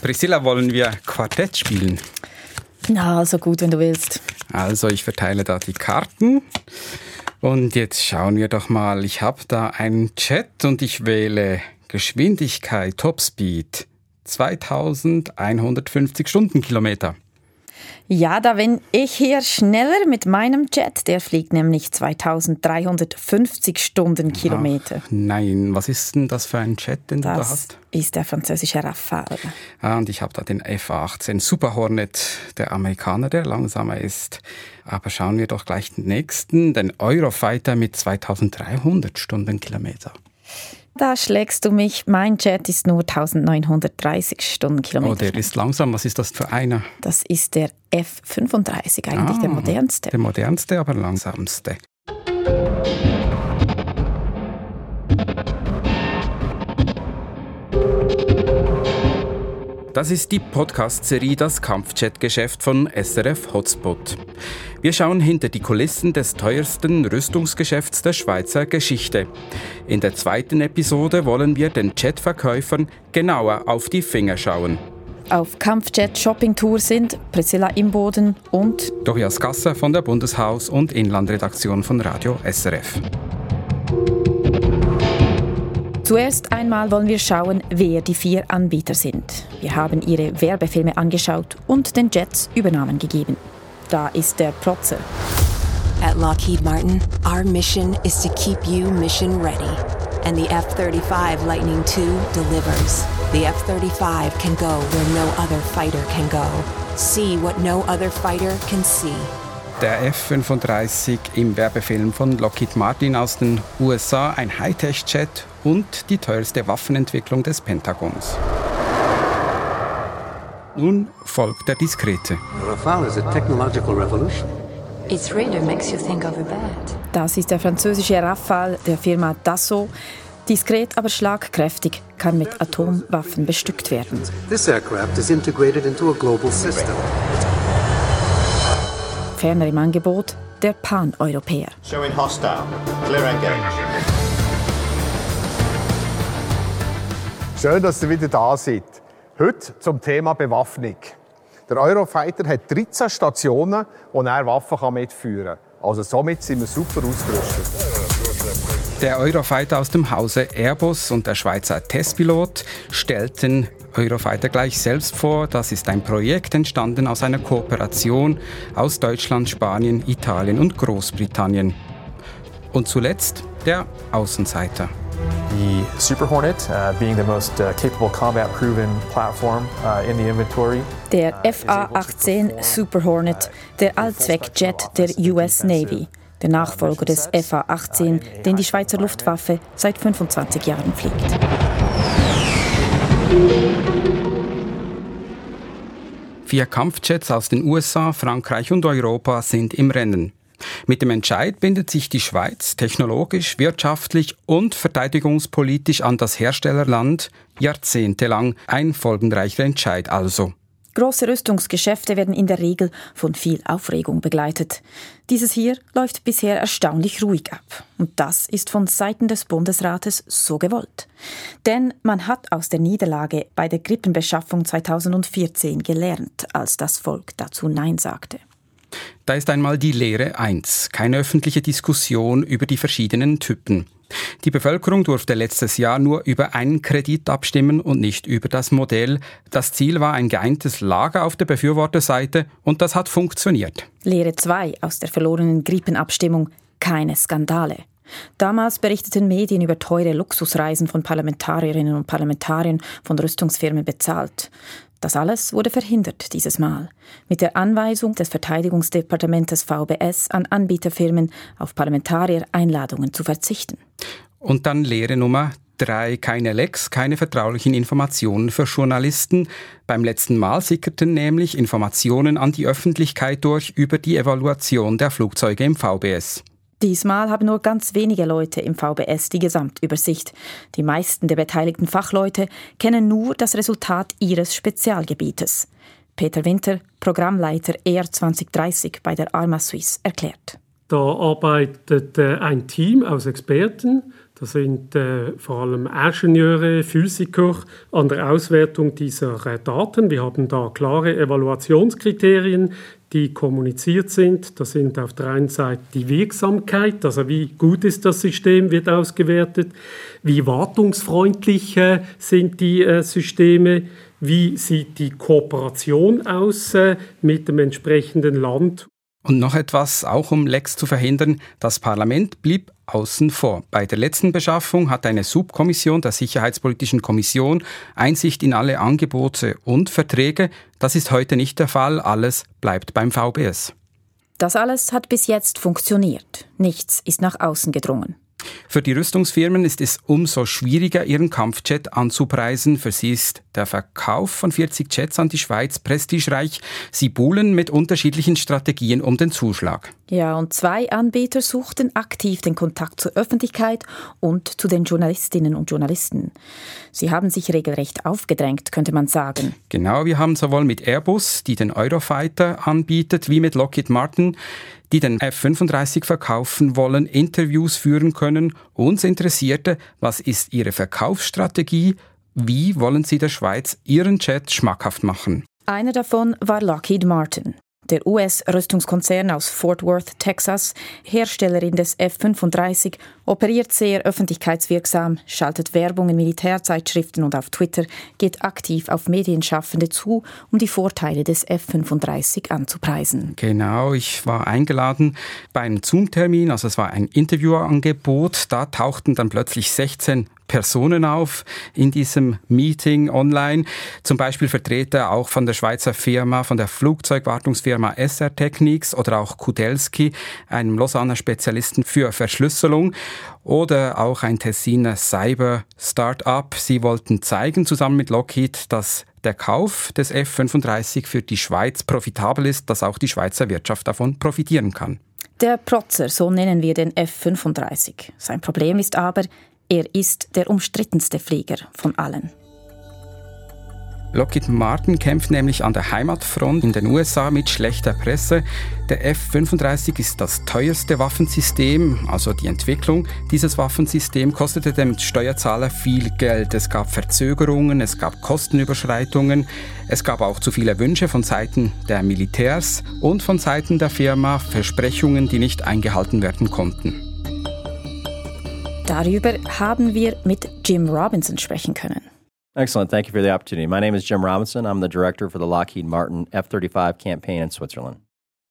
Priscilla, wollen wir Quartett spielen? Na, so gut, wenn du willst. Also, ich verteile da die Karten. Und jetzt schauen wir doch mal. Ich habe da einen Chat und ich wähle Geschwindigkeit, Topspeed 2150 Stundenkilometer. Ja, da bin ich hier schneller mit meinem Jet. Der fliegt nämlich 2350 Stundenkilometer. Ach, nein, was ist denn das für ein Jet, den das du da hast? Das ist der französische Rafale. Ah, und ich habe da den F-18 Super Hornet, der Amerikaner, der langsamer ist. Aber schauen wir doch gleich den nächsten, den Eurofighter mit 2300 Stundenkilometer. Da schlägst du mich. Mein Jet ist nur 1930 Stundenkilometer. Oh, der ist langsam. Was ist das für einer? Das ist der F-35, eigentlich ah, der modernste. Der modernste, aber langsamste. Das ist die Podcast-Serie Das Kampfjet-Geschäft von SRF Hotspot. Wir schauen hinter die Kulissen des teuersten Rüstungsgeschäfts der Schweizer Geschichte. In der zweiten Episode wollen wir den Jetverkäufern genauer auf die Finger schauen. Auf Kampfjet-Shopping-Tour sind Priscilla Imboden und Tobias Gasser von der Bundeshaus- und Inlandredaktion von Radio SRF. Zuerst einmal wollen wir schauen, wer die vier Anbieter sind. Wir haben ihre Werbefilme angeschaut und den Jets Übernahmen gegeben. Da ist der Protzer. At Lockheed Martin, our mission is to keep you mission ready. And the F-35 Lightning II delivers. The F-35 can go where no other fighter can go. See what no other fighter can see. Der F-35 im Werbefilm von Lockheed Martin aus den USA, ein Hightech-Jet und die teuerste Waffenentwicklung des Pentagons. Nun folgt der diskrete. Rafale is a technological revolution. Its radar makes you think of a bat. Das ist der französische Rafale der Firma Dassault. Diskret, aber schlagkräftig, kann mit Atomwaffen bestückt werden. This aircraft is integrated into a global system. Ferner im Angebot der Pan-Europäer. Showing hostile. Clear engage. Schön, dass ihr wieder da seid. Heute zum Thema Bewaffnung. Der Eurofighter hat 13 Stationen, wo er Waffen mitführen kann. Also somit sind wir super ausgerüstet. Der Eurofighter aus dem Hause Airbus und der Schweizer Testpilot stellten Eurofighter gleich selbst vor. Das ist ein Projekt entstanden aus einer Kooperation aus Deutschland, Spanien, Italien und Großbritannien. Und zuletzt der Außenseiter. The Super Hornet, uh, being the most uh, capable combat-proven platform uh, in the inventory. Der FA-18 Super Hornet, der Allzweckjet der US Navy, der Nachfolger des FA-18, den die Schweizer Luftwaffe seit 25 Jahren fliegt. Vier Kampfjets aus den USA, Frankreich und Europa sind im Rennen. Mit dem Entscheid bindet sich die Schweiz technologisch, wirtschaftlich und verteidigungspolitisch an das Herstellerland jahrzehntelang ein folgenreicher Entscheid also. Große Rüstungsgeschäfte werden in der Regel von viel Aufregung begleitet. Dieses hier läuft bisher erstaunlich ruhig ab. Und das ist von Seiten des Bundesrates so gewollt. Denn man hat aus der Niederlage bei der Grippenbeschaffung 2014 gelernt, als das Volk dazu Nein sagte. Da ist einmal die Lehre 1, keine öffentliche Diskussion über die verschiedenen Typen. Die Bevölkerung durfte letztes Jahr nur über einen Kredit abstimmen und nicht über das Modell. Das Ziel war ein geeintes Lager auf der Befürworterseite und das hat funktioniert. Lehre 2 aus der verlorenen Grippenabstimmung. Keine Skandale. Damals berichteten Medien über teure Luxusreisen von Parlamentarierinnen und Parlamentariern von Rüstungsfirmen bezahlt. Das alles wurde verhindert dieses Mal mit der Anweisung des Verteidigungsdepartements VBS an Anbieterfirmen auf Parlamentarier-Einladungen zu verzichten. Und dann Lehre Nummer drei keine Lecks, keine vertraulichen Informationen für Journalisten. Beim letzten Mal sickerten nämlich Informationen an die Öffentlichkeit durch über die Evaluation der Flugzeuge im VBS. Diesmal haben nur ganz wenige Leute im VBS die Gesamtübersicht. Die meisten der beteiligten Fachleute kennen nur das Resultat ihres Spezialgebietes. Peter Winter, Programmleiter ER 2030 bei der Arma Suisse, erklärt. Da arbeitet äh, ein Team aus Experten, Da sind äh, vor allem Ingenieure, Physiker an der Auswertung dieser äh, Daten. Wir haben da klare Evaluationskriterien, die kommuniziert sind. Das sind auf der einen Seite die Wirksamkeit, also wie gut ist das System, wird ausgewertet, wie wartungsfreundlich sind die Systeme, wie sieht die Kooperation aus mit dem entsprechenden Land. Und noch etwas, auch um Lecks zu verhindern, das Parlament blieb außen vor. Bei der letzten Beschaffung hat eine Subkommission der Sicherheitspolitischen Kommission Einsicht in alle Angebote und Verträge. Das ist heute nicht der Fall. Alles bleibt beim VBS. Das alles hat bis jetzt funktioniert. Nichts ist nach außen gedrungen. Für die Rüstungsfirmen ist es umso schwieriger, ihren Kampfjet anzupreisen. Für sie ist der Verkauf von 40 Jets an die Schweiz prestigereich. Sie buhlen mit unterschiedlichen Strategien um den Zuschlag. Ja, und zwei Anbieter suchten aktiv den Kontakt zur Öffentlichkeit und zu den Journalistinnen und Journalisten. Sie haben sich regelrecht aufgedrängt, könnte man sagen. Genau, wir haben sowohl mit Airbus, die den Eurofighter anbietet, wie mit Lockheed Martin die den F-35 verkaufen wollen, Interviews führen können. Uns interessierte, was ist ihre Verkaufsstrategie, wie wollen sie der Schweiz ihren Jet schmackhaft machen. Einer davon war Lockheed Martin. Der US-Rüstungskonzern aus Fort Worth, Texas, Herstellerin des F-35, operiert sehr öffentlichkeitswirksam, schaltet Werbung in Militärzeitschriften und auf Twitter, geht aktiv auf Medienschaffende zu, um die Vorteile des F-35 anzupreisen. Genau, ich war eingeladen bei einem Zoom-Termin, also es war ein Interviewangebot. Da tauchten dann plötzlich 16 Personen auf in diesem Meeting online. Zum Beispiel Vertreter auch von der Schweizer Firma, von der Flugzeugwartungsfirma SR Technics oder auch Kudelski, einem Lausanner Spezialisten für Verschlüsselung oder auch ein Tessiner Cyber Startup. Sie wollten zeigen zusammen mit Lockheed, dass der Kauf des F-35 für die Schweiz profitabel ist, dass auch die Schweizer Wirtschaft davon profitieren kann. Der Protzer, so nennen wir den F-35. Sein Problem ist aber, er ist der umstrittenste Flieger von allen. Lockheed Martin kämpft nämlich an der Heimatfront in den USA mit schlechter Presse. Der F-35 ist das teuerste Waffensystem, also die Entwicklung dieses Waffensystems kostete dem Steuerzahler viel Geld. Es gab Verzögerungen, es gab Kostenüberschreitungen, es gab auch zu viele Wünsche von Seiten der Militärs und von Seiten der Firma Versprechungen, die nicht eingehalten werden konnten. Darüber haben wir mit Jim Robinson sprechen können. Excellent. Thank you for the opportunity. My name is Jim Robinson. I'm the director for the Lockheed Martin F 35 campaign in Switzerland.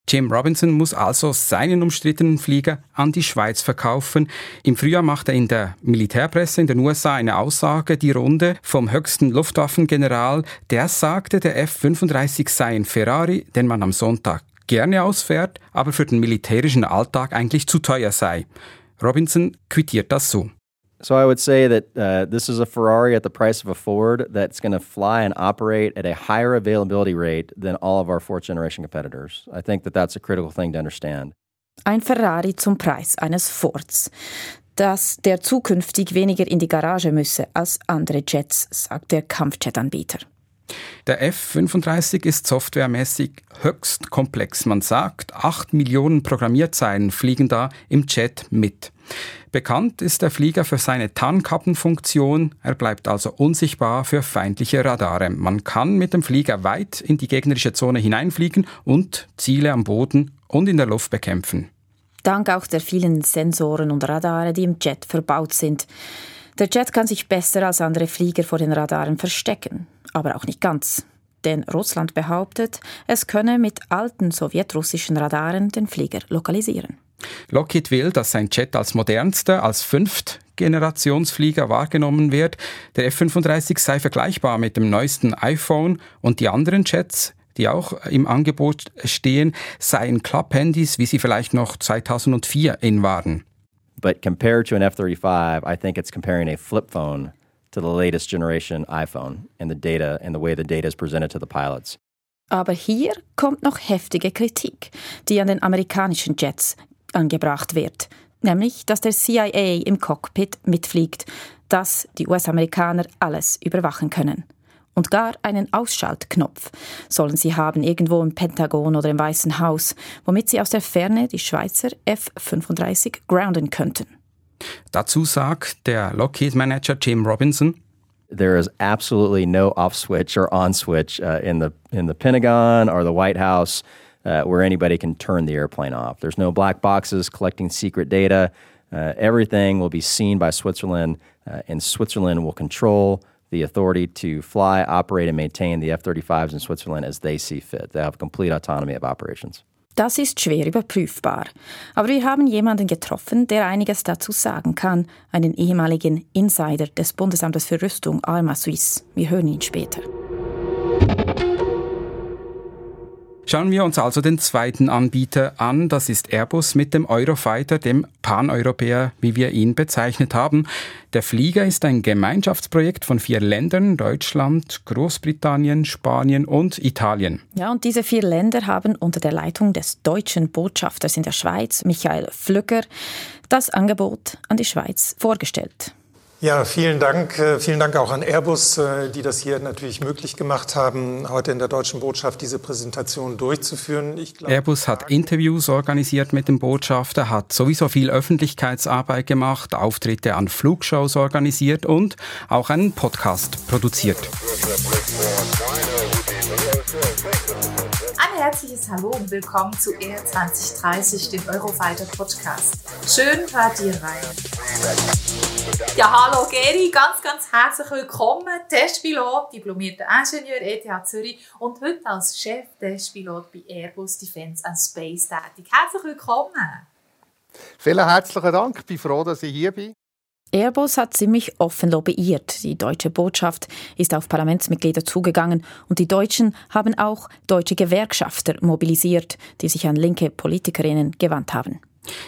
Jim Robinson muss also seinen umstrittenen Flieger an die Schweiz verkaufen. Im Frühjahr macht er in der Militärpresse in den USA eine Aussage, die Runde vom höchsten Luftwaffengeneral. Der sagte, der F-35 sei ein Ferrari, den man am Sonntag gerne ausfährt, aber für den militärischen Alltag eigentlich zu teuer sei. Robinson quittiert das so. So I would say that uh, this is a Ferrari at the price of a Ford that's going to fly and operate at a higher availability rate than all of our fourth generation competitors. I think that that's a critical thing to understand. Ein Ferrari zum Preis eines Fords, dass der zukünftig weniger in die Garage müsse als andere Jets, sagt der Kampfjetanbieter. Der F-35 ist softwaremäßig höchst komplex. Man sagt, 8 Millionen Programmierzeilen fliegen da im Jet mit. Bekannt ist der Flieger für seine Tarnkappenfunktion. Er bleibt also unsichtbar für feindliche Radare. Man kann mit dem Flieger weit in die gegnerische Zone hineinfliegen und Ziele am Boden und in der Luft bekämpfen. Dank auch der vielen Sensoren und Radare, die im Jet verbaut sind. Der Jet kann sich besser als andere Flieger vor den Radaren verstecken aber auch nicht ganz. Denn Russland behauptet, es könne mit alten sowjetrussischen Radaren den Flieger lokalisieren. Lockheed will, dass sein Jet als modernster, als Fünftgenerationsflieger wahrgenommen wird. Der F-35 sei vergleichbar mit dem neuesten iPhone und die anderen Jets, die auch im Angebot stehen, seien Klapphandys, wie sie vielleicht noch 2004 in waren. But compared to an F-35, I think it's comparing a flip phone to the latest generation iPhone and the data and the way the data is presented to the pilots. Aber hier kommt noch heftige Kritik, die an den amerikanischen Jets angebracht wird, nämlich, dass der CIA im Cockpit mitfliegt, dass die US-Amerikaner alles überwachen können. Und gar einen Ausschaltknopf sollen sie haben irgendwo im Pentagon oder im Weißen Haus, womit sie aus der Ferne die Schweizer F-35 grounden könnten. Dazu sagt der Lockheed-Manager Jim Robinson, There is absolutely no off switch or on switch uh, in the in the Pentagon or the White House uh, where anybody can turn the airplane off. There's no black boxes collecting secret data. Uh, everything will be seen by Switzerland, uh, and Switzerland will control the authority to fly, operate, and maintain the F 35s in Switzerland as they see fit. They have complete autonomy of operations. Das ist schwer überprüfbar. Aber wir haben jemanden getroffen, der einiges dazu sagen kann, einen ehemaligen Insider des Bundesamtes für Rüstung Arma Suisse. Wir hören ihn später. Schauen wir uns also den zweiten Anbieter an. Das ist Airbus mit dem Eurofighter, dem Pan-Europäer, wie wir ihn bezeichnet haben. Der Flieger ist ein Gemeinschaftsprojekt von vier Ländern, Deutschland, Großbritannien, Spanien und Italien. Ja, und diese vier Länder haben unter der Leitung des deutschen Botschafters in der Schweiz, Michael Flügger, das Angebot an die Schweiz vorgestellt. Ja, vielen Dank. Äh, vielen Dank auch an Airbus, äh, die das hier natürlich möglich gemacht haben, heute in der deutschen Botschaft diese Präsentation durchzuführen. Glaub, Airbus hat Interviews organisiert mit dem Botschafter, hat sowieso viel Öffentlichkeitsarbeit gemacht, Auftritte an Flugshows organisiert und auch einen Podcast produziert. Herzliches Hallo und willkommen zu ER 2030, dem Eurofighter Podcast. Schön hört ihr rein. Ja, hallo Geri, ganz, ganz herzlich willkommen. Testpilot, diplomierter Ingenieur ETH Zürich und heute als Chef-Testpilot bei Airbus Defence and Space tätig. Herzlich willkommen. Vielen herzlichen Dank, ich bin froh, dass ich hier bin. Airbus hat ziemlich offen lobbyiert. Die deutsche Botschaft ist auf Parlamentsmitglieder zugegangen und die Deutschen haben auch deutsche Gewerkschafter mobilisiert, die sich an linke Politikerinnen gewandt haben.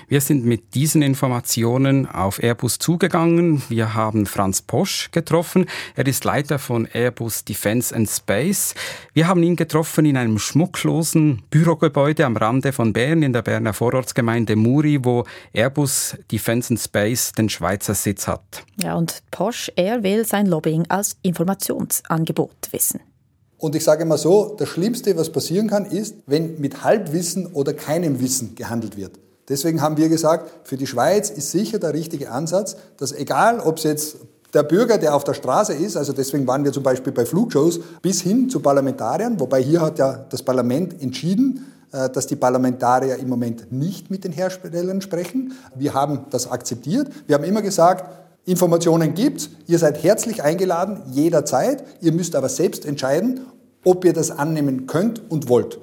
Wir sind mit diesen Informationen auf Airbus zugegangen. Wir haben Franz Posch getroffen. Er ist Leiter von Airbus Defence and Space. Wir haben ihn getroffen in einem schmucklosen Bürogebäude am Rande von Bern in der Berner Vorortsgemeinde Muri, wo Airbus Defence and Space den Schweizer Sitz hat. Ja, und Posch, er will sein Lobbying als Informationsangebot wissen. Und ich sage mal so, das Schlimmste, was passieren kann, ist, wenn mit Halbwissen oder keinem Wissen gehandelt wird. Deswegen haben wir gesagt, für die Schweiz ist sicher der richtige Ansatz, dass egal, ob es jetzt der Bürger, der auf der Straße ist, also deswegen waren wir zum Beispiel bei Flugshows, bis hin zu Parlamentariern, wobei hier hat ja das Parlament entschieden, äh, dass die Parlamentarier im Moment nicht mit den Herstellern sprechen. Wir haben das akzeptiert. Wir haben immer gesagt, Informationen gibt's, ihr seid herzlich eingeladen, jederzeit. Ihr müsst aber selbst entscheiden, ob ihr das annehmen könnt und wollt.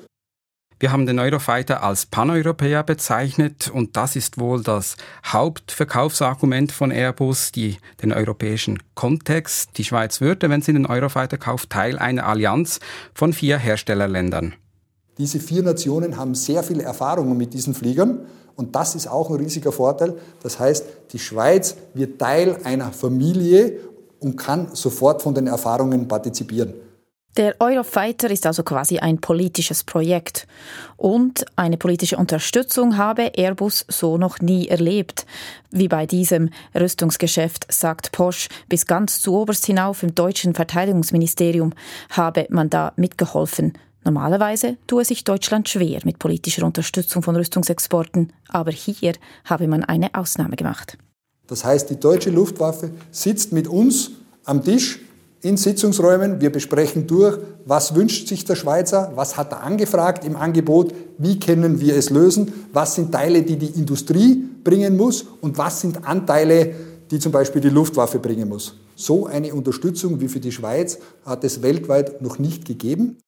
Wir haben den Eurofighter als Paneuropäer bezeichnet und das ist wohl das Hauptverkaufsargument von Airbus, die, den europäischen Kontext. Die Schweiz würde, wenn sie den Eurofighter kauft, Teil einer Allianz von vier Herstellerländern. Diese vier Nationen haben sehr viele Erfahrungen mit diesen Fliegern und das ist auch ein riesiger Vorteil. Das heißt, die Schweiz wird Teil einer Familie und kann sofort von den Erfahrungen partizipieren. Der Eurofighter ist also quasi ein politisches Projekt. Und eine politische Unterstützung habe Airbus so noch nie erlebt. Wie bei diesem Rüstungsgeschäft, sagt Posch, bis ganz zu oberst hinauf im deutschen Verteidigungsministerium habe man da mitgeholfen. Normalerweise tue sich Deutschland schwer mit politischer Unterstützung von Rüstungsexporten, aber hier habe man eine Ausnahme gemacht. Das heißt, die deutsche Luftwaffe sitzt mit uns am Tisch in Sitzungsräumen. Wir besprechen durch, was wünscht sich der Schweizer, was hat er angefragt im Angebot, wie können wir es lösen, was sind Teile, die die Industrie bringen muss und was sind Anteile, die zum Beispiel die Luftwaffe bringen muss. So eine Unterstützung wie für die Schweiz hat es weltweit noch nicht gegeben.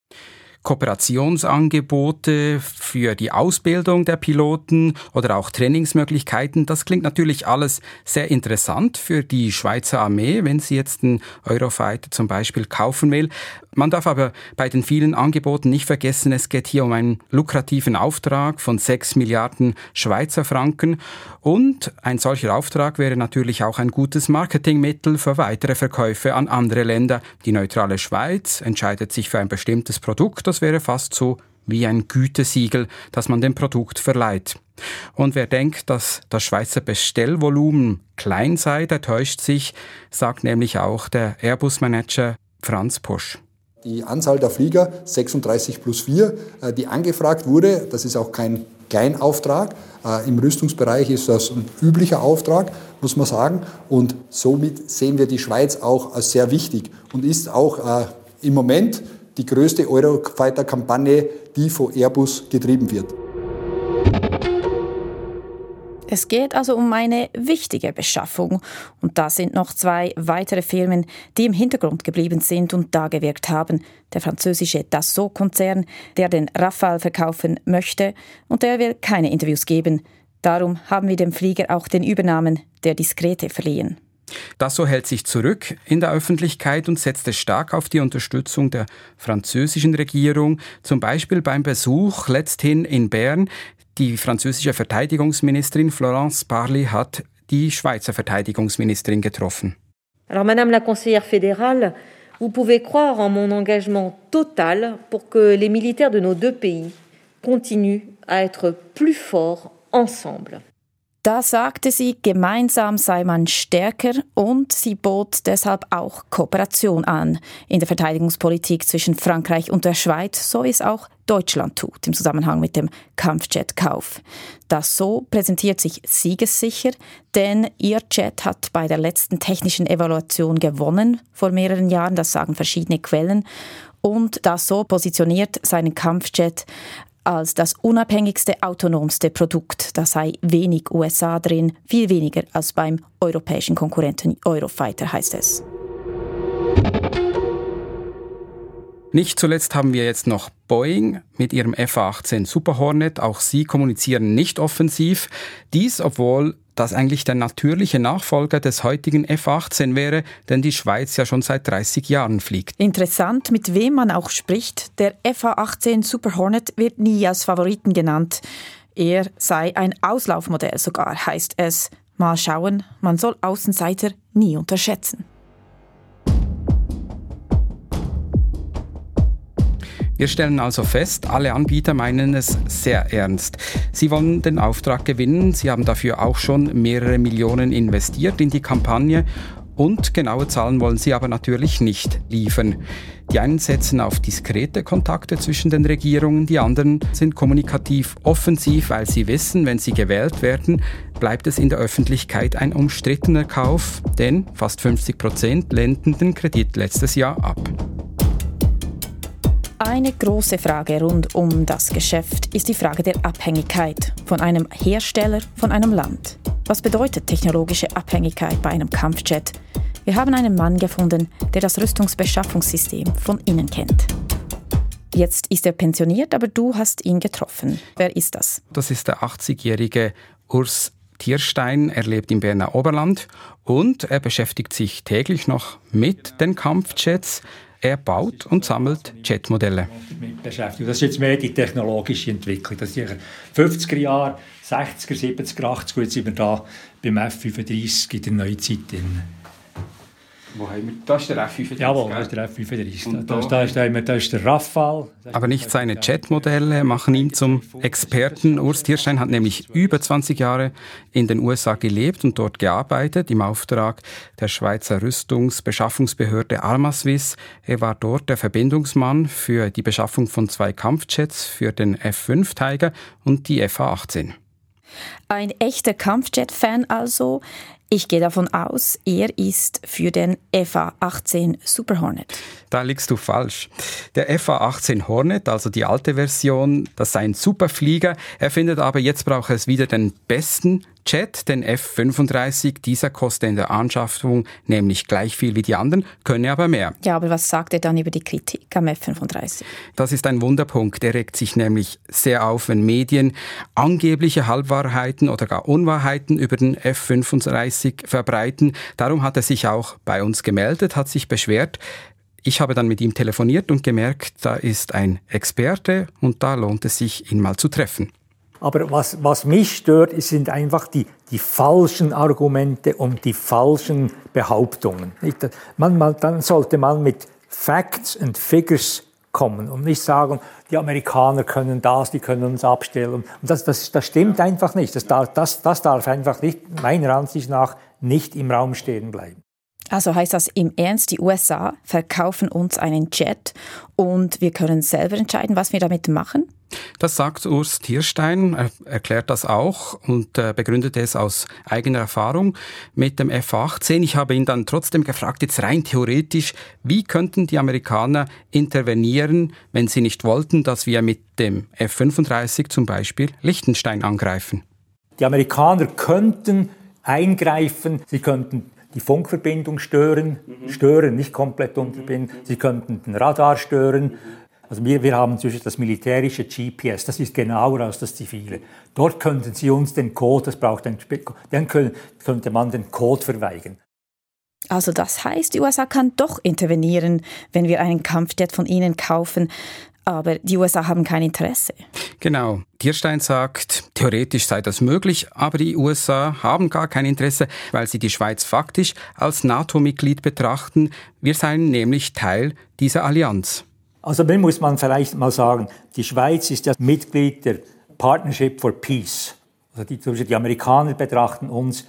Kooperationsangebote für die Ausbildung der Piloten oder auch Trainingsmöglichkeiten. Das klingt natürlich alles sehr interessant für die Schweizer Armee, wenn sie jetzt einen Eurofighter zum Beispiel kaufen will. Man darf aber bei den vielen Angeboten nicht vergessen, es geht hier um einen lukrativen Auftrag von 6 Milliarden Schweizer Franken und ein solcher Auftrag wäre natürlich auch ein gutes Marketingmittel für weitere Verkäufe an andere Länder. Die neutrale Schweiz entscheidet sich für ein bestimmtes Produkt, das wäre fast so wie ein Gütesiegel, das man dem Produkt verleiht. Und wer denkt, dass das Schweizer Bestellvolumen klein sei, der täuscht sich, sagt nämlich auch der Airbus-Manager Franz Pusch. Die Anzahl der Flieger, 36 plus 4, äh, die angefragt wurde, das ist auch kein Kleinauftrag. Äh, Im Rüstungsbereich ist das ein üblicher Auftrag, muss man sagen. Und somit sehen wir die Schweiz auch als sehr wichtig und ist auch äh, im Moment die größte Eurofighter-Kampagne, die von Airbus getrieben wird. Es geht also um eine wichtige Beschaffung. Und da sind noch zwei weitere Firmen, die im Hintergrund geblieben sind und da gewirkt haben. Der französische Dassault-Konzern, der den Rafale verkaufen möchte und der will keine Interviews geben. Darum haben wir dem Flieger auch den Übernamen der Diskrete verliehen. Dassault hält sich zurück in der Öffentlichkeit und setzte stark auf die Unterstützung der französischen Regierung, zum Beispiel beim Besuch letzthin in Bern die französische Verteidigungsministerin Florence Parly hat die Schweizer Verteidigungsministerin getroffen. Alors Madame la conseillère fédérale, vous pouvez croire en mon engagement total pour que les militaires de nos deux pays continuent à être plus forts ensemble. Da sagte sie, gemeinsam sei man stärker und sie bot deshalb auch Kooperation an in der Verteidigungspolitik zwischen Frankreich und der Schweiz, so wie es auch Deutschland tut im Zusammenhang mit dem Kampfjet-Kauf. Das so präsentiert sich siegessicher, denn ihr Jet hat bei der letzten technischen Evaluation gewonnen vor mehreren Jahren, das sagen verschiedene Quellen. Und das so positioniert seinen Kampfjet als das unabhängigste, autonomste Produkt. Da sei wenig USA drin, viel weniger als beim europäischen Konkurrenten Eurofighter, heißt es. Nicht zuletzt haben wir jetzt noch Boeing mit ihrem FA-18 Super Hornet. Auch sie kommunizieren nicht offensiv. Dies, obwohl das eigentlich der natürliche Nachfolger des heutigen F-18 wäre, denn die Schweiz ja schon seit 30 Jahren fliegt. Interessant, mit wem man auch spricht. Der FA-18 Super Hornet wird nie als Favoriten genannt. Er sei ein Auslaufmodell sogar, heißt es. Mal schauen, man soll Außenseiter nie unterschätzen. Wir stellen also fest, alle Anbieter meinen es sehr ernst. Sie wollen den Auftrag gewinnen, sie haben dafür auch schon mehrere Millionen investiert in die Kampagne und genaue Zahlen wollen sie aber natürlich nicht liefern. Die einen setzen auf diskrete Kontakte zwischen den Regierungen, die anderen sind kommunikativ offensiv, weil sie wissen, wenn sie gewählt werden, bleibt es in der Öffentlichkeit ein umstrittener Kauf, denn fast 50 Prozent lehnten den Kredit letztes Jahr ab. Eine große Frage rund um das Geschäft ist die Frage der Abhängigkeit von einem Hersteller, von einem Land. Was bedeutet technologische Abhängigkeit bei einem Kampfjet? Wir haben einen Mann gefunden, der das Rüstungsbeschaffungssystem von innen kennt. Jetzt ist er pensioniert, aber du hast ihn getroffen. Wer ist das? Das ist der 80-jährige Urs Tierstein. Er lebt im Berner Oberland und er beschäftigt sich täglich noch mit den Kampfjets. Er baut und sammelt Jetmodelle. Das ist jetzt mehr die technologische Entwicklung. Das ist in den 50er Jahren, 60er, 70er, 80er, jetzt sind wir da beim F-35 in der Neuzeit. Drin. Wo haben wir? Das ist der F-35. Jawohl, das ist der F-35. Da, da, ist der, da ist der Rafale. Aber nicht seine Jetmodelle machen ihn zum Experten. Urs Tierstein hat nämlich über 20 Jahre in den USA gelebt und dort gearbeitet im Auftrag der Schweizer Rüstungsbeschaffungsbehörde Almaswiss. Er war dort der Verbindungsmann für die Beschaffung von zwei Kampfjets für den F-5 Tiger und die FA-18. Ein echter Kampfjet-Fan also. Ich gehe davon aus, er ist für den FA-18 Super Hornet. Da liegst du falsch. Der FA-18 Hornet, also die alte Version, das sei ein Superflieger. Er findet aber, jetzt braucht es wieder den besten Jet, den F-35. Dieser kostet in der Anschaffung nämlich gleich viel wie die anderen, könne aber mehr. Ja, aber was sagt er dann über die Kritik am F-35? Das ist ein Wunderpunkt. Er regt sich nämlich sehr auf, wenn Medien angebliche Halbwahrheiten oder gar Unwahrheiten über den F-35 verbreiten. Darum hat er sich auch bei uns gemeldet, hat sich beschwert, ich habe dann mit ihm telefoniert und gemerkt, da ist ein Experte und da lohnt es sich, ihn mal zu treffen. Aber was, was mich stört, sind einfach die, die falschen Argumente und die falschen Behauptungen. Man, man, dann sollte man mit Facts and Figures kommen und nicht sagen, die Amerikaner können das, die können uns abstellen. Und das, das, das stimmt einfach nicht. Das darf, das, das darf einfach nicht, meiner Ansicht nach, nicht im Raum stehen bleiben. Also heißt das im Ernst, die USA verkaufen uns einen Jet und wir können selber entscheiden, was wir damit machen? Das sagt Urs Tierstein, er erklärt das auch und äh, begründet es aus eigener Erfahrung mit dem F-18. Ich habe ihn dann trotzdem gefragt, jetzt rein theoretisch, wie könnten die Amerikaner intervenieren, wenn sie nicht wollten, dass wir mit dem F-35 zum Beispiel Liechtenstein angreifen? Die Amerikaner könnten eingreifen, sie könnten die Funkverbindung stören, mhm. stören, nicht komplett unterbinden. Sie könnten den Radar stören. Also wir, wir haben zwischen das militärische GPS, das ist genauer als das zivile. Dort könnten Sie uns den Code, das braucht ein, dann könnte man den Code verweigern. Also das heißt, die USA kann doch intervenieren, wenn wir einen Kampfjet von ihnen kaufen aber die USA haben kein Interesse. Genau. Tierstein sagt, theoretisch sei das möglich, aber die USA haben gar kein Interesse, weil sie die Schweiz faktisch als NATO-Mitglied betrachten. Wir seien nämlich Teil dieser Allianz. Also dann muss man vielleicht mal sagen, die Schweiz ist ja Mitglied der Partnership for Peace. Also die, die Amerikaner betrachten uns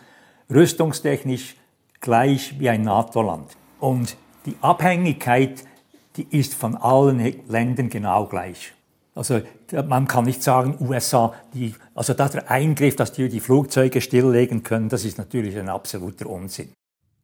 rüstungstechnisch gleich wie ein NATO-Land. Und die Abhängigkeit die ist von allen Ländern genau gleich. Also man kann nicht sagen, USA, die, also dass der Eingriff, dass die die Flugzeuge stilllegen können, das ist natürlich ein absoluter Unsinn.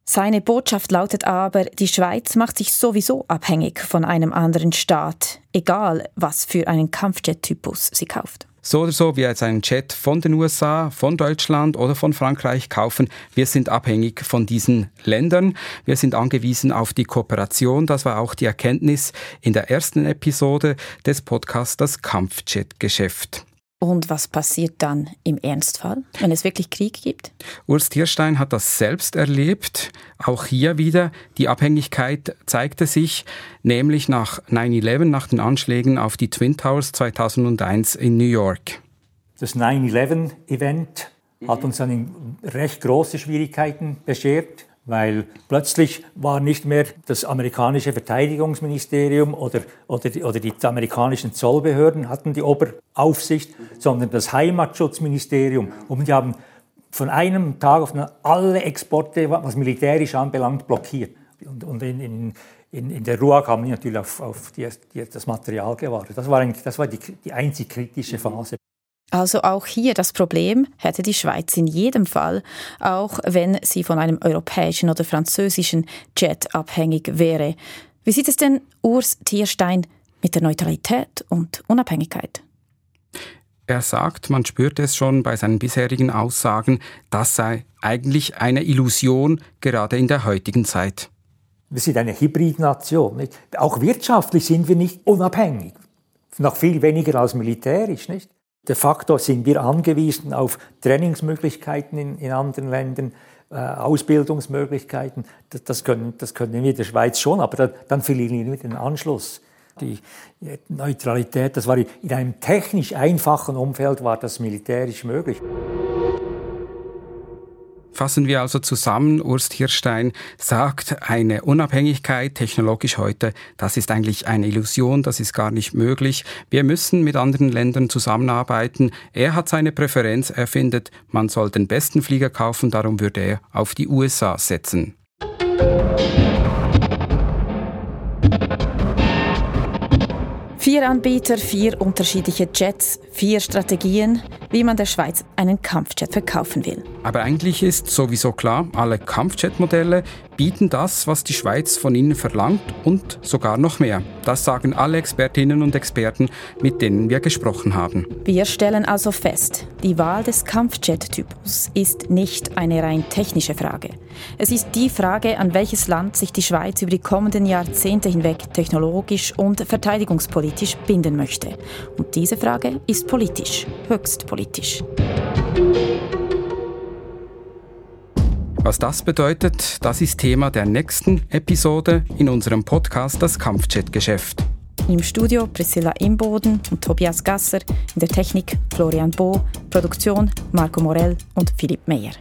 Seine Botschaft lautet aber, die Schweiz macht sich sowieso abhängig von einem anderen Staat, egal was für einen Kampfjet-Typus sie kauft. So oder so, wir jetzt einen Jet von den USA, von Deutschland oder von Frankreich kaufen, wir sind abhängig von diesen Ländern. Wir sind angewiesen auf die Kooperation. Das war auch die Erkenntnis in der ersten Episode des Podcasts Das Kampfjet-Geschäft. Und was passiert dann im Ernstfall, wenn es wirklich Krieg gibt? Urs Tierstein hat das selbst erlebt. Auch hier wieder, die Abhängigkeit zeigte sich, nämlich nach 9-11, nach den Anschlägen auf die Twin Towers 2001 in New York. Das 9-11-Event hat uns dann recht große Schwierigkeiten beschert weil plötzlich war nicht mehr das amerikanische Verteidigungsministerium oder, oder, die, oder die amerikanischen Zollbehörden hatten die Oberaufsicht, sondern das Heimatschutzministerium. Und die haben von einem Tag auf den alle Exporte, was militärisch anbelangt, blockiert. Und, und in, in, in, in der RUAG haben die natürlich auf, auf die, die, das Material gewartet. Das war, das war die, die einzig kritische Phase. Also auch hier das Problem hätte die Schweiz in jedem Fall, auch wenn sie von einem europäischen oder französischen Jet abhängig wäre. Wie sieht es denn Urs Tierstein mit der Neutralität und Unabhängigkeit? Er sagt, man spürt es schon bei seinen bisherigen Aussagen, das sei eigentlich eine Illusion, gerade in der heutigen Zeit. Wir sind eine Hybridnation. Nicht? Auch wirtschaftlich sind wir nicht unabhängig. Noch viel weniger als militärisch, nicht? De facto sind wir angewiesen auf Trainingsmöglichkeiten in, in anderen Ländern, äh, Ausbildungsmöglichkeiten. Das, das, können, das können wir in der Schweiz schon, aber da, dann verlieren wir den Anschluss. Die Neutralität, das war in einem technisch einfachen Umfeld, war das militärisch möglich. Fassen wir also zusammen, Urs Hirstein sagt, eine Unabhängigkeit technologisch heute, das ist eigentlich eine Illusion, das ist gar nicht möglich. Wir müssen mit anderen Ländern zusammenarbeiten. Er hat seine Präferenz, er findet, man soll den besten Flieger kaufen, darum würde er auf die USA setzen. Vier Anbieter, vier unterschiedliche Jets, vier Strategien, wie man der Schweiz einen Kampfjet verkaufen will. Aber eigentlich ist sowieso klar, alle Kampfjet-Modelle bieten das, was die Schweiz von ihnen verlangt und sogar noch mehr. Das sagen alle Expertinnen und Experten, mit denen wir gesprochen haben. Wir stellen also fest, die Wahl des Kampfjet-Typus ist nicht eine rein technische Frage. Es ist die Frage, an welches Land sich die Schweiz über die kommenden Jahrzehnte hinweg technologisch und verteidigungspolitisch binden möchte. Und diese Frage ist politisch, höchst politisch. Was das bedeutet, das ist Thema der nächsten Episode in unserem Podcast Das Kampfjet-Geschäft. Im Studio Priscilla Imboden und Tobias Gasser, in der Technik Florian Bo, Produktion Marco Morell und Philipp Meyer.